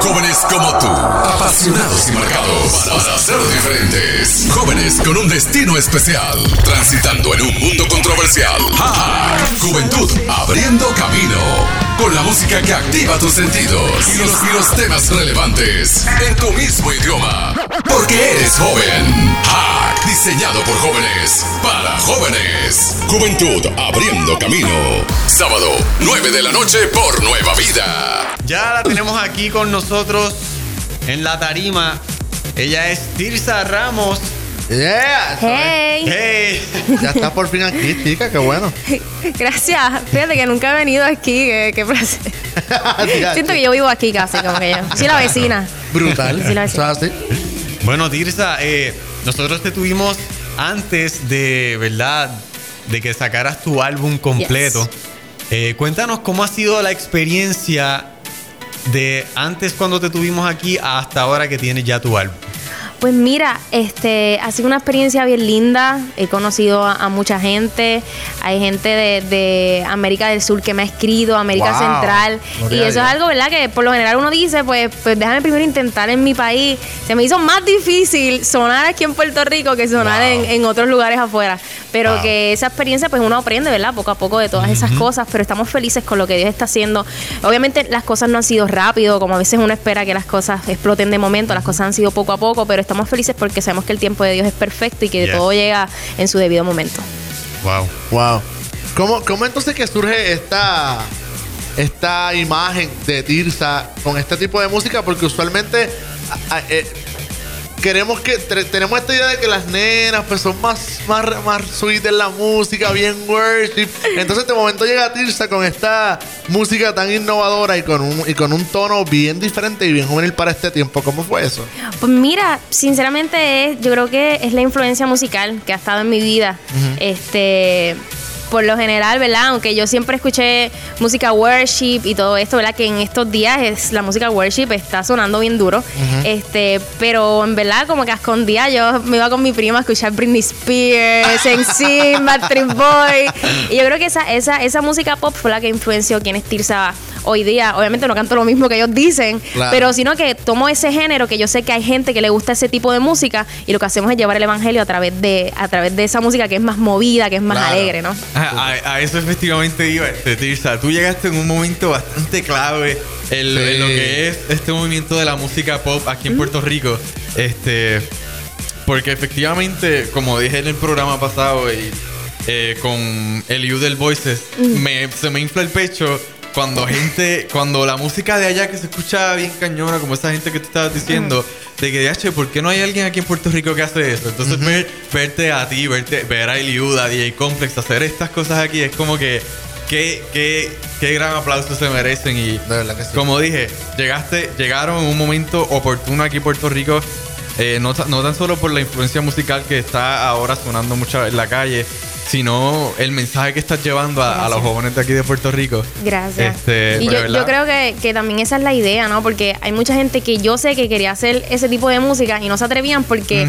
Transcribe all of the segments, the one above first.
Jóvenes como tú, apasionados y marcados para ser diferentes. Jóvenes con un destino especial, transitando en un mundo controversial. Hack, Juventud abriendo camino. Con la música que activa tus sentidos y los, temas relevantes en tu mismo idioma. Porque eres joven. Hack, diseñado por jóvenes, para jóvenes. Juventud abriendo camino. Sábado, 9 de la noche por Nueva Vida. Ya la tenemos aquí con nosotros en la tarima. Ella es Tirsa Ramos. Yeah. Hey. ¡Hey! Ya está por fin aquí, chica, qué bueno. Gracias. Fíjate que nunca he venido aquí. Qué, qué placer. Siento que yo vivo aquí casi, como que yo. Soy la vecina. Brutal. Sí, la así. Bueno, Tirsa, eh, nosotros te tuvimos antes de, ¿verdad? De que sacaras tu álbum completo. Eh, cuéntanos cómo ha sido la experiencia de antes cuando te tuvimos aquí hasta ahora que tienes ya tu álbum. Pues mira, este ha sido una experiencia bien linda. He conocido a, a mucha gente. Hay gente de, de América del Sur que me ha escrito, América Wow. Central. Y eso es algo, ¿verdad? Que por lo general uno dice, pues, pues déjame primero intentar en mi país. Se me hizo más difícil sonar aquí en Puerto Rico que sonar Wow. en, en otros lugares afuera. Pero Wow. que esa experiencia, pues uno aprende, ¿verdad? Poco a poco de todas esas cosas. Pero estamos felices con lo que Dios está haciendo. Obviamente las cosas no han sido rápido, como a veces uno espera que las cosas exploten de momento. Las cosas han sido poco a poco, pero estamos felices porque sabemos que el tiempo de Dios es perfecto y que Yes. todo llega en su debido momento. Wow. Wow. ¿Cómo, ¿Cómo entonces que surge esta, esta imagen de Tirsa con este tipo de música? Porque usualmente a- a- eh, queremos que tenemos esta idea de que las nenas pues son más, más, más sweet en la música, bien worship. Entonces de momento llega Tirsa con esta música tan innovadora y con un, y con un tono bien diferente y bien juvenil para este tiempo. ¿Cómo fue eso? Pues mira, sinceramente es, yo creo que es la influencia musical que ha estado en mi vida. Este, por lo general, ¿verdad? Aunque yo siempre escuché música worship y todo esto, ¿verdad? Que en estos días es la música worship está sonando bien duro. Este, pero en verdad como que a escondida yo me iba con mi prima a escuchar Britney Spears, NSYNC, Backstreet Boy. Y yo creo que esa, esa, esa música pop fue la que influenció quién es Tirsa hoy día. Obviamente no canto lo mismo que ellos dicen, Claro. pero sino que tomo ese género que yo sé que hay gente que le gusta ese tipo de música y lo que hacemos es llevar el evangelio a través de a través de esa música que es más movida, que es más Claro. alegre, ¿no? A, a- a eso efectivamente iba, este, Tirsa. Tú llegaste en un momento bastante clave en, Sí. en lo que es este movimiento de la música pop aquí en Puerto Rico. Este, porque efectivamente, como dije en el programa pasado y eh, con el U del Voices, me, se me infla el pecho cuando gente, cuando la música de allá que se escucha bien cañona, como esa gente que tú estabas diciendo, de que, "H, ¿por qué no hay alguien aquí en Puerto Rico que hace eso? Entonces, ver, verte a ti, verte, ver a Eliuda, DJ Complex, hacer estas cosas aquí, es como que, qué, qué, qué gran aplauso se merecen. Y que sí. como dije, llegaste, llegaron en un momento oportuno aquí en Puerto Rico. eh, no, no tan solo por la influencia musical que está ahora sonando mucho en la calle, sino el mensaje que estás llevando a, a los jóvenes de aquí de Puerto Rico. Gracias. Este, y yo, yo creo que, que también esa es la idea, ¿no? Porque hay mucha gente que yo sé que quería hacer ese tipo de música y no se atrevían porque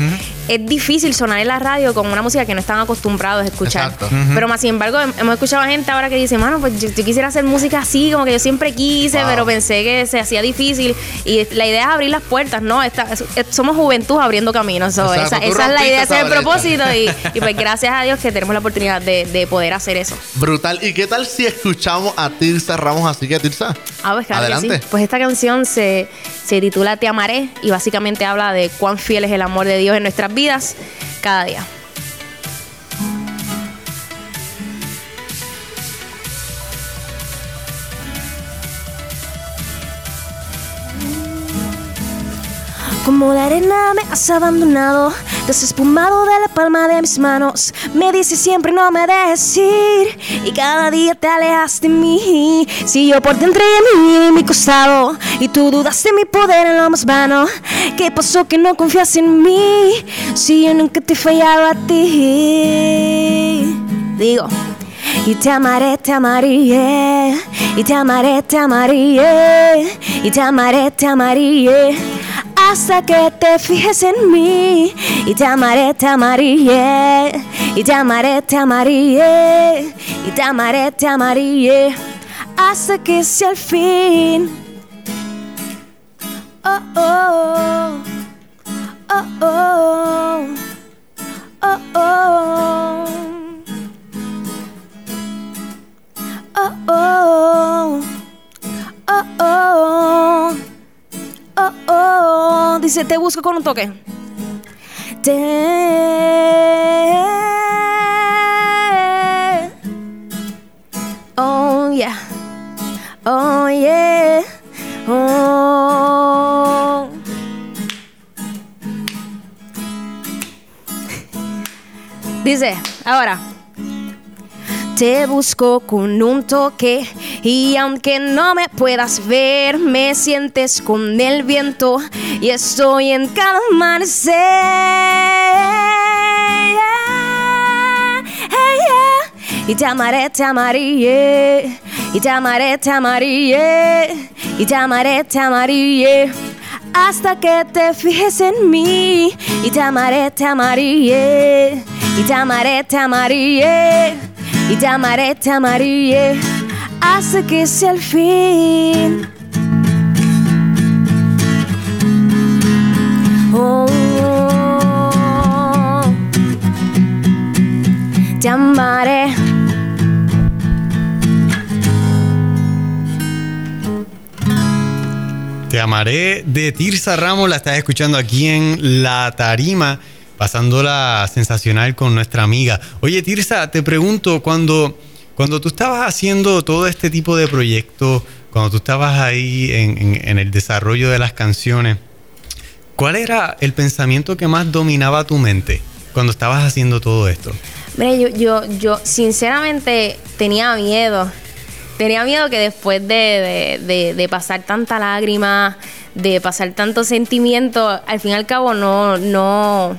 es difícil sonar en la radio con una música que no están acostumbrados a escuchar. Exacto. Ujú. Pero más sin embargo, hem- hemos escuchado a gente ahora que dice, mano, pues yo, yo quisiera hacer música así, como que yo siempre quise, Wow. pero pensé que se hacía difícil. Y la idea es abrir las puertas, ¿no? Esta- es- es- somos juventud abriendo caminos. so, esa esa es la idea, ese es el propósito. Y, y pues gracias a Dios que tenemos la oportunidad de, de poder hacer eso. Brutal. ¿Y qué tal si escuchamos a Tirsa Ramos así que Tirsa? Ah, pues claro que Adelante. sí. Pues esta canción se, se titula Te amaré y básicamente habla de cuán fiel es el amor de Dios en nuestras vidas cada día. Como la arena me has abandonado, desespumado de la palma de mis manos. Me dices siempre no me dejes ir y cada día te alejas de mí. Si yo por dentro en mí, en mi costado y tú dudaste mi poder en lo más vano. ¿Qué pasó que no confías en mí? Si yo nunca te he fallado a ti. Digo. Y te amaré, te amaré, y te amaré, te amaré, y te amaré, te amaré, hasta que te fijes en mí. Y te amaré, te amaré, y te amaré, te amaré, y te amaré, te amaré, hasta que sea el fin. oh, oh, oh, oh, oh, oh. Oh, oh, oh, oh, oh, oh. Dice, te busco con un toque. Te... Oh, yeah. Oh, yeah. Oh. Dice, ahora. Te busco con un toque y aunque no me puedas ver, me sientes con el viento y estoy en cada amanecer. Y te amaré, te amaré, y te amaré, te amaré, y te amaré, te amaré. Hasta que te fijes en mí. Y te amaré, te amaré, y te amaré, te amaré, y te amaré, te amaré, hasta que sea el fin. Oh, te amaré. Te amaré de Tirsa Ramos, la estás escuchando aquí en La Tarima, pasándola sensacional con nuestra amiga. Oye, Tirsa, te pregunto, cuando, cuando tú estabas haciendo todo este tipo de proyectos, cuando tú estabas ahí en, el desarrollo de las canciones, ¿cuál era el pensamiento que más dominaba tu mente cuando estabas haciendo todo esto? Mira, yo, yo, yo sinceramente tenía miedo. Tenía miedo que después de, de- de- de pasar tanta lágrima, de pasar tanto sentimiento, al fin y al cabo no, no,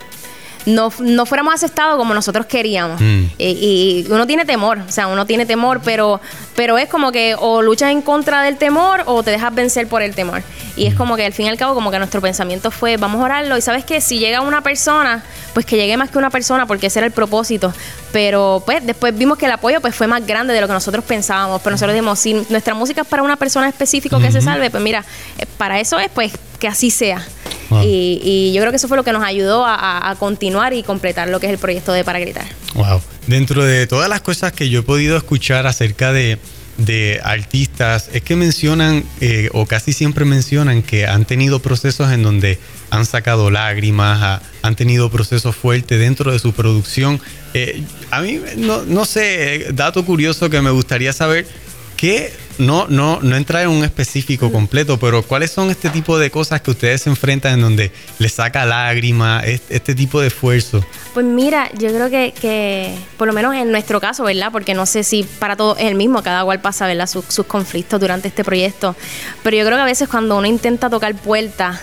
no, no fuéramos aceptados como nosotros queríamos. Mm. Y, y uno tiene temor, o sea, uno tiene temor, pero, pero es como que o luchas en contra del temor o te dejas vencer por el temor. Y es como que al fin y al cabo, como que nuestro pensamiento fue, vamos a orarlo. Y sabes que si llega una persona, pues que llegue más que una persona, porque ese era el propósito. Pero pues después vimos que el apoyo pues fue más grande de lo que nosotros pensábamos. Pero nosotros dijimos, si nuestra música es para una persona específica que se salve, pues mira, eh, para eso es pues que así sea. Wow. Y, y yo creo que eso fue lo que nos ayudó a, continuar y completar lo que es el proyecto de Para Gritar. Wow. Dentro de todas las cosas que yo he podido escuchar acerca de, de artistas, es que mencionan, eh, o casi siempre mencionan, que han tenido procesos en donde han sacado lágrimas, han tenido procesos fuertes dentro de su producción. Eh, a mí, no, no sé, eh, dato curioso que me gustaría saber, que no, no, no entrar en un específico completo, pero ¿cuáles son este tipo de cosas que ustedes se enfrentan en donde les saca lágrimas, este, este tipo de esfuerzo? Pues mira, yo creo que, que, por lo menos en nuestro caso, ¿verdad? Porque no sé si para todos es el mismo, cada cual pasa, ¿verdad? Sus, sus conflictos durante este proyecto. Pero yo creo que a veces cuando uno intenta tocar puertas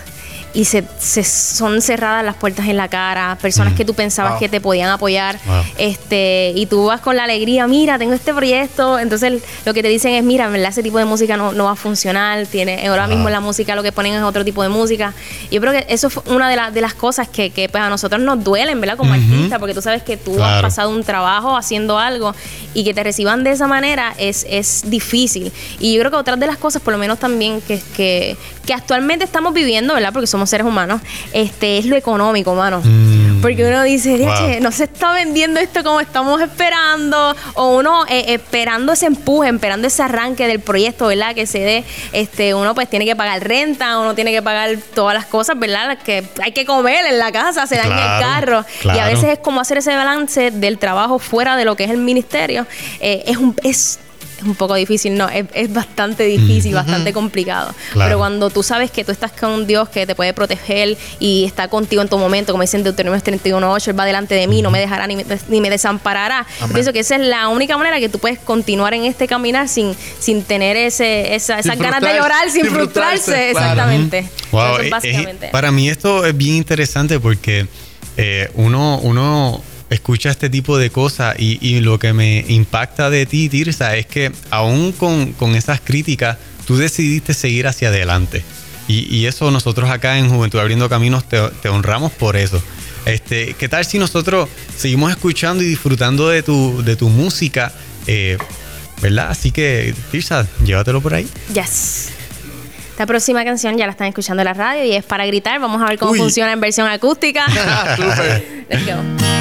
y se, se son cerradas las puertas en la cara, personas Mm. que tú pensabas Wow. que te podían apoyar, Wow. este, y tú vas con la alegría, mira, tengo este proyecto, entonces lo que te dicen es, mira, en verdad ese tipo de música no, no va a funcionar, tiene, ahora Wow. mismo la música lo que ponen es otro tipo de música. Yo creo que eso fue una de, las de las cosas que, que, pues, a nosotros nos duelen, ¿verdad? Como Ujú. artistas, porque tú sabes que tú has pasado un trabajo haciendo algo y que te reciban de esa manera es, es difícil. Y yo creo que otras de las cosas, por lo menos también que, que, que actualmente estamos viviendo, ¿verdad? Porque somos seres humanos, este es lo económico, mano. Mm. Porque uno dice, Wow. "Diache, no se está vendiendo esto como estamos esperando, o uno eh, esperando ese empuje, esperando ese arranque del proyecto, ¿verdad? Que se dé, este, uno pues tiene que pagar renta, uno tiene que pagar todas las cosas, ¿verdad? Las que hay que comer en la casa, se daña Claro, el carro. Y a veces es como hacer ese balance del trabajo fuera de lo que es el ministerio. Eh, es un es es un poco difícil, no, es, es bastante difícil, bastante complicado. Claro. Pero cuando tú sabes que tú estás con un Dios que te puede proteger y está contigo en tu momento, como dicen Deuteronomio 31.8, Él va delante de mí, no me dejará ni me, ni me desamparará. Yo pienso que esa es la única manera que tú puedes continuar en este caminar sin, sin tener ese, esa, esas Sin ganas de llorar, sin, sin frustrarse, frustrarse. claro. Exactamente. Wow, Eso es eh, eh, básicamente. para mí esto es bien interesante porque eh, uno, uno escucha este tipo de cosas y, y lo que me impacta de ti, Tirsa, es que aún con, con esas críticas, tú decidiste seguir hacia adelante. Y, y eso nosotros acá en Juventud Abriendo Caminos te, te honramos por eso. Este, ¿Qué tal si nosotros seguimos escuchando y disfrutando de tu, de tu música? Eh, ¿Verdad? Así que, Tirsa, llévatelo por ahí. Yes. Esta próxima canción ya la están escuchando en la radio y es para gritar. Vamos a ver cómo Uy. funciona en versión acústica. Let's go.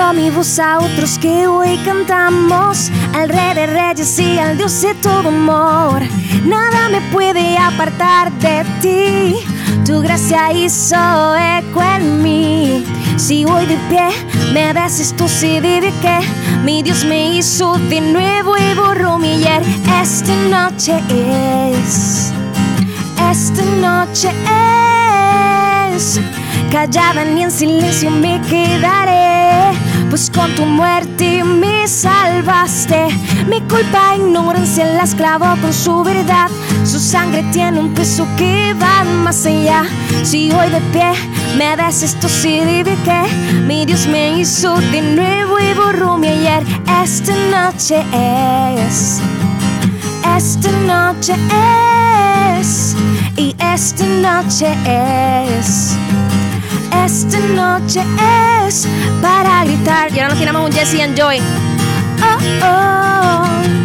Un ómnibus a otros que hoy cantamos al rey de reyes y al dios de todo amor. Nada me puede apartar de ti. Tu gracia hizo eco en mí. Si hoy de pie me das esto, sí de que mi Dios me hizo de nuevo y borró mi ayer. Esta noche es. Esta noche es callada ni en silencio me quedaré, pues con tu muerte me salvaste. Mi culpa, ignorancia la esclavo con su verdad. Su sangre tiene un peso que va más allá. Si hoy de pie me das esto, dime que mi Dios me hizo de nuevo y borró mi ayer. Esta noche es. Esta noche es, y esta noche es, esta noche es para gritar. Y ahora nos tiramos un Jesse and Joy. Oh, oh,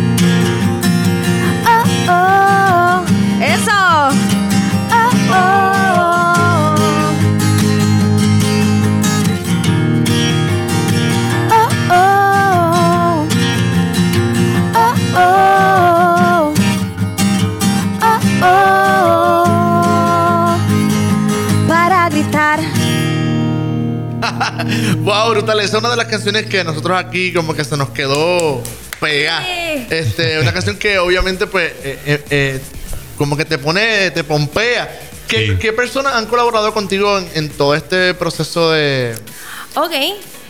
Wow, brutal. Esa es una de las canciones que nosotros aquí como que se nos quedó pegada. Este, una canción que obviamente pues eh, eh, eh, como que te pone, te pompea. ¿Qué, Sí. qué personas han colaborado contigo en, en todo este proceso de... Ok,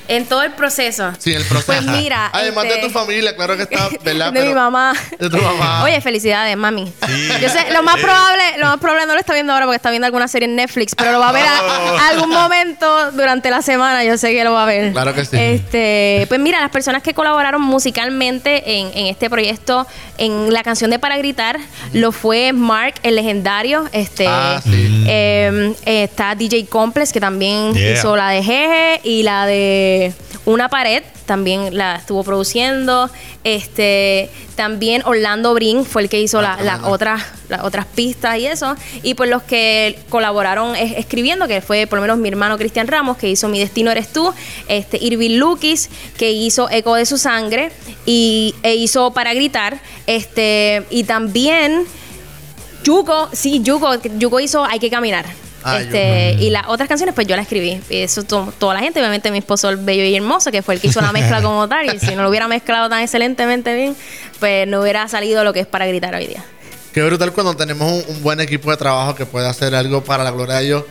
en todo el proceso. Sí, el proceso. Pues mira, Además este- de tu familia, claro que está, ¿verdad? de mi mamá. De tu mamá. Oye, felicidades, mami. Sí. Yo sé, lo más probable, lo más probable no lo está viendo ahora porque está viendo alguna serie en Netflix, pero lo va a ver Oh. a, algún momento durante la semana. Yo sé que lo va a ver. Claro que sí. Este, pues mira, las personas que colaboraron musicalmente en, en este proyecto, en la canción de Para Gritar, lo fue Mark, el legendario. Este, Ah, sí. eh, está DJ Complex, que también Yeah. hizo la de Jeje y la de Una Pared, también la estuvo produciendo. Este, también Orlando Brin fue el que hizo la- Ah, las otras, las otras pistas y eso. Y pues los que colaboraron es- escribiendo, que fue por lo menos mi hermano Cristian Ramos, que hizo Mi Destino Eres Tú, este, Irving Lukis, que hizo Eco de su Sangre, y e hizo Para Gritar, este, y también Yuko, sí, Yuko, Yuko hizo Hay que caminar. Ah, este, y las otras canciones, pues yo las escribí. Y eso to- toda la gente, obviamente mi esposo el bello y hermoso, que fue el que hizo la mezcla como tal. Y si no lo hubiera mezclado tan excelentemente bien, pues no hubiera salido lo que es para gritar hoy día. Qué brutal cuando tenemos un, un buen equipo de trabajo que puede hacer algo para la gloria de Dios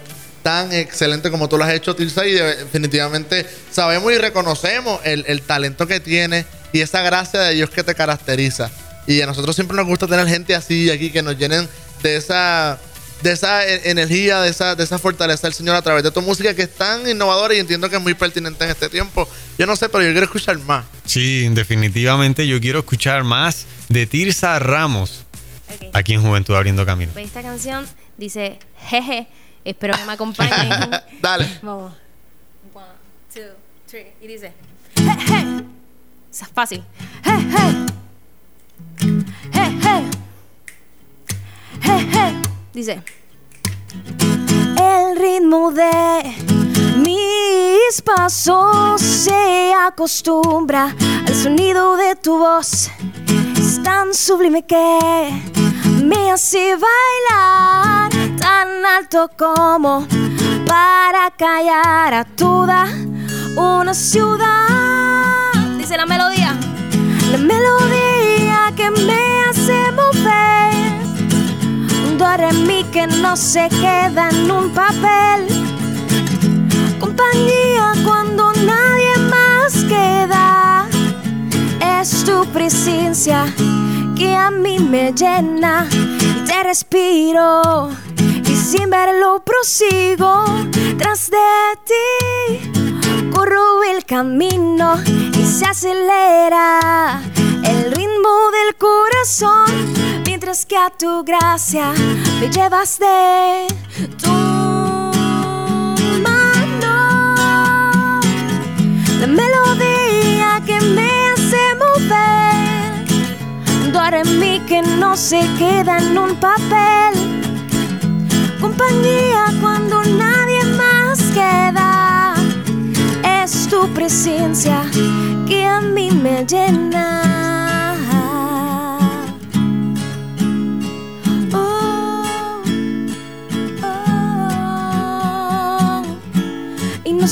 tan excelente como tú lo has hecho, Tirsa, y de- definitivamente sabemos y reconocemos el, el talento que tienes y esa gracia de Dios que te caracteriza. Y a nosotros siempre nos gusta tener gente así aquí que nos llenen de esa de esa e- energía, de esa, de esa fortaleza del Señor a través de tu música que es tan innovadora y entiendo que es muy pertinente en este tiempo. Yo no sé, pero yo quiero escuchar más. Sí, definitivamente yo quiero escuchar más de Tirsa Ramos aquí en Juventud Abriendo Camino. Pues esta canción dice, jeje, espero que me acompañen. Dale. Vamos. One, two, three. Y dice, "Hey, hey". Esa es fácil. Hey, Dice, El ritmo de mis pasos se acostumbra al sonido de tu voz. Es tan sublime que me hace bailar tan alto como para callar a toda una ciudad. dice la melodía. La melodía que me hace mover. Re mi que no se queda en un papel. Compañía cuando nadie más queda. Es tu presencia que a mí me llena. Y te respiro. Y sin verlo prosigo tras de ti. Corro el camino y se acelera el ritmo del corazón mientras que a tu gracia me llevas de tu mano. La melodía que me hace mover, Dora en mí que no se queda en un papel. Compañía cuando nadie más queda. Es tu presencia que a mí me llena.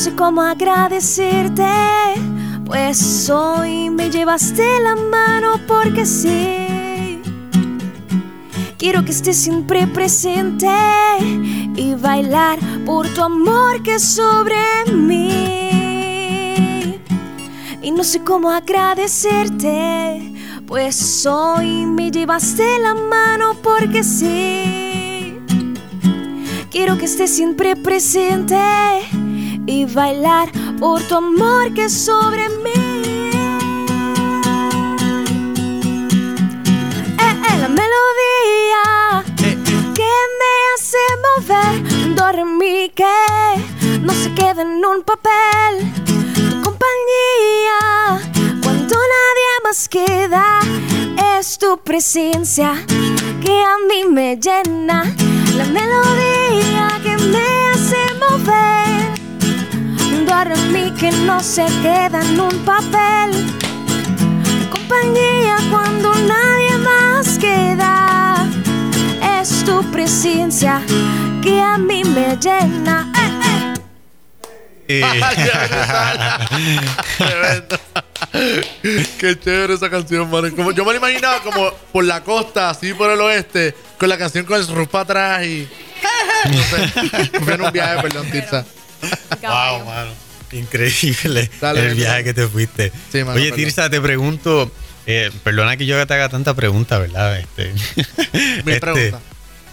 Sé cómo agradecerte pues hoy me llevaste la mano porque sí. Quiero que estés siempre presente y bailar por tu amor que es sobre mí. Y no sé cómo agradecerte, pues hoy me llevaste la mano porque sí. Quiero que estés siempre presente y bailar por tu amor que es sobre mí. Eh, eh, la melodía que me hace mover, do re que no se queda en un papel. Tu compañía cuando nadie más queda es tu presencia que a mí me llena. La melodía que me hace mover en mí que no se queda en un papel. Compañía cuando nadie más queda. Es tu presencia que a mí me llena. Eh, Qué chévere esa canción, man. Como, yo me lo imaginaba como por la costa, así por el oeste, con la canción con el surf para atrás y. No sé. Fue en un viaje, perdón, Tirsa. wow, mano. Increíble el viaje que te fuiste. Oye, Tirsa, te pregunto, eh, perdona que yo te haga tanta pregunta, ¿verdad? Este, mil este, preguntas.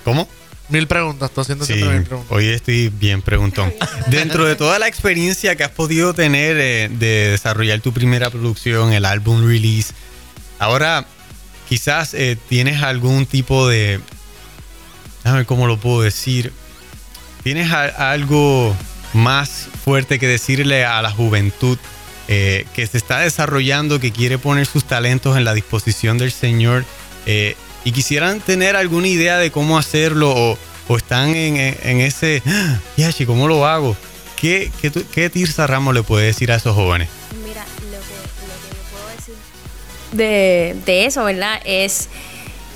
¿Cómo? Mil preguntas, estoy haciendo siempre mil preguntas. Hoy estoy bien preguntón. Dentro de toda la experiencia que has podido tener eh, de desarrollar tu primera producción, el álbum release, ahora quizás eh, tienes algún tipo de... A ver cómo lo puedo decir. ¿Tienes algo más fuerte que decirle a la juventud eh, que se está desarrollando, que quiere poner sus talentos en la disposición del Señor eh, y quisieran tener alguna idea de cómo hacerlo o, están en, ese, ¡Ah! Yachi, ¿cómo lo hago? ¿Qué, qué, Tirsa Ramos le puede decir a esos jóvenes? Mira, lo que, yo puedo decir de, de eso, ¿verdad? Es,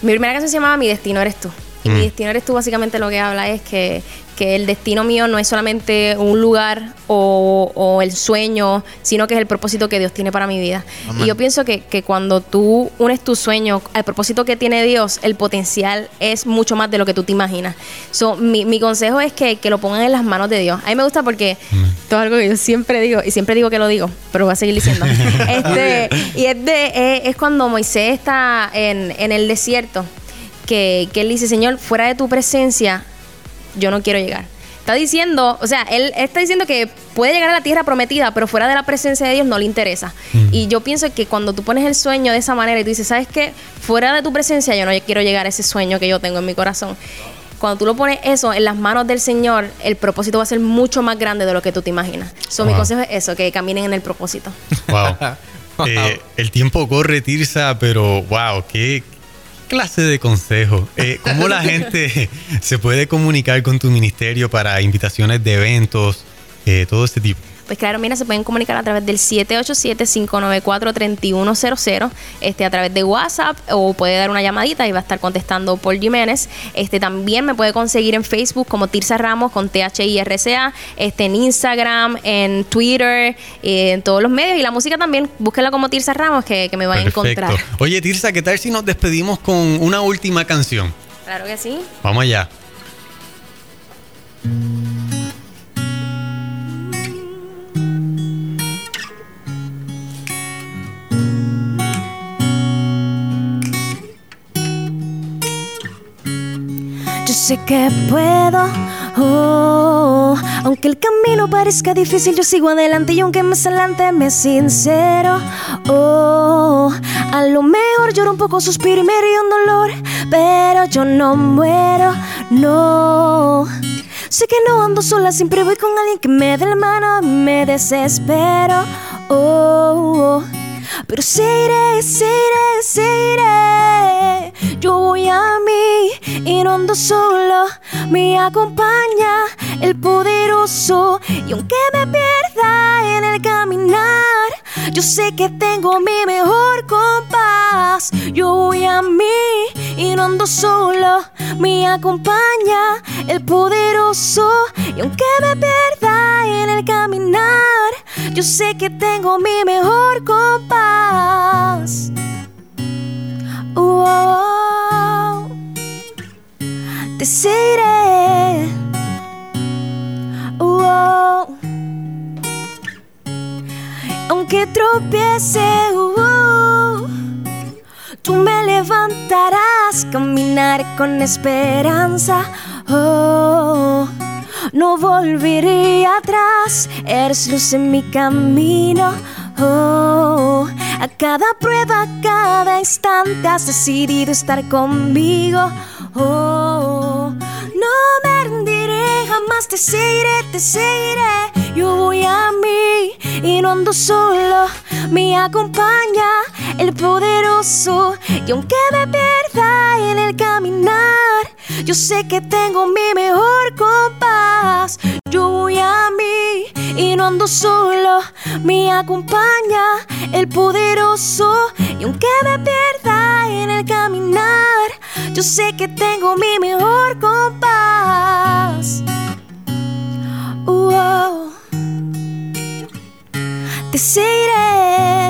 mi primera canción se llamaba Mi Destino Eres Tú. Y mi mm. destino eres tú, básicamente lo que habla es que, que el destino mío no es solamente un lugar o, el sueño, sino que es el propósito que Dios tiene para mi vida. Y yo pienso que, que, cuando tú unes tu sueño al propósito que tiene Dios, el potencial es mucho más de lo que tú te imaginas. So, mi, mi consejo es que, que, lo pongan en las manos de Dios. A mí me gusta porque mm. todo algo que yo siempre digo, y siempre digo que lo digo, pero voy a seguir diciendo. este, y es, de, es, cuando Moisés está en, en el desierto que, él dice, Señor, fuera de tu presencia, yo no quiero llegar. Está diciendo, o sea, él está diciendo que puede llegar a la tierra prometida, pero fuera de la presencia de Dios no le interesa. Mm. Y yo pienso que cuando tú pones el sueño de esa manera y tú dices, ¿sabes qué? Fuera de tu presencia yo no quiero llegar a ese sueño que yo tengo en mi corazón. Cuando tú lo pones eso en las manos del Señor, el propósito va a ser mucho más grande de lo que tú te imaginas. So, Mi consejo es eso, que caminen en el propósito. Wow. Eh, el tiempo corre, Tirsa, pero wow, qué, clase de consejo? Eh, ¿Cómo la gente se puede comunicar con tu ministerio para invitaciones de eventos, eh, todo este tipo? Pues claro, mira, se pueden comunicar a través del 787-594-3100, este, a través de WhatsApp o puede dar una llamadita y va a estar contestando Paul Jiménez. Este, también me puede conseguir en Facebook como Tirsa Ramos con T-H-I-R-C-A, este, en Instagram, en Twitter, eh, en todos los medios. Y la música también, búsquela como Tirsa Ramos que, me va a encontrar. Oye, Tirsa, ¿qué tal si nos despedimos con una última canción? Claro que sí. Vamos allá. Sé que puedo. Oh, aunque el camino parezca difícil, yo sigo adelante y aunque más adelante me sincero. Oh, a lo mejor lloro un poco, suspiro y me río un dolor, pero yo no muero, no. Sé que no ando sola, siempre voy con alguien que me dé la mano y me desespero. Oh, pero seguiré, seguiré, seguiré mí y no ando solo. Me acompaña el poderoso y aunque me pierda en el caminar, yo sé que tengo mi mejor compás. Yo voy a mí y no ando solo. Me acompaña el poderoso y aunque me pierda en el caminar, yo sé que tengo mi mejor compás. Oh, te. Oh, aunque tropiece, tú me levantarás, caminar con esperanza. Oh, no volveré atrás, eres luz en mi camino. Oh, a cada prueba, a cada instante has decidido estar conmigo. Oh, no me rendiré, jamás te seguiré, te seguiré. Yo voy a mí y no ando solo. Me acompaña el poderoso. Y aunque me pierda en el caminar, yo sé que tengo mi mejor compás. Yo voy a mí y no ando solo. Me acompaña el poderoso. Y aunque me pierda en el caminar, yo sé que tengo mi mejor compás. Te seguiré.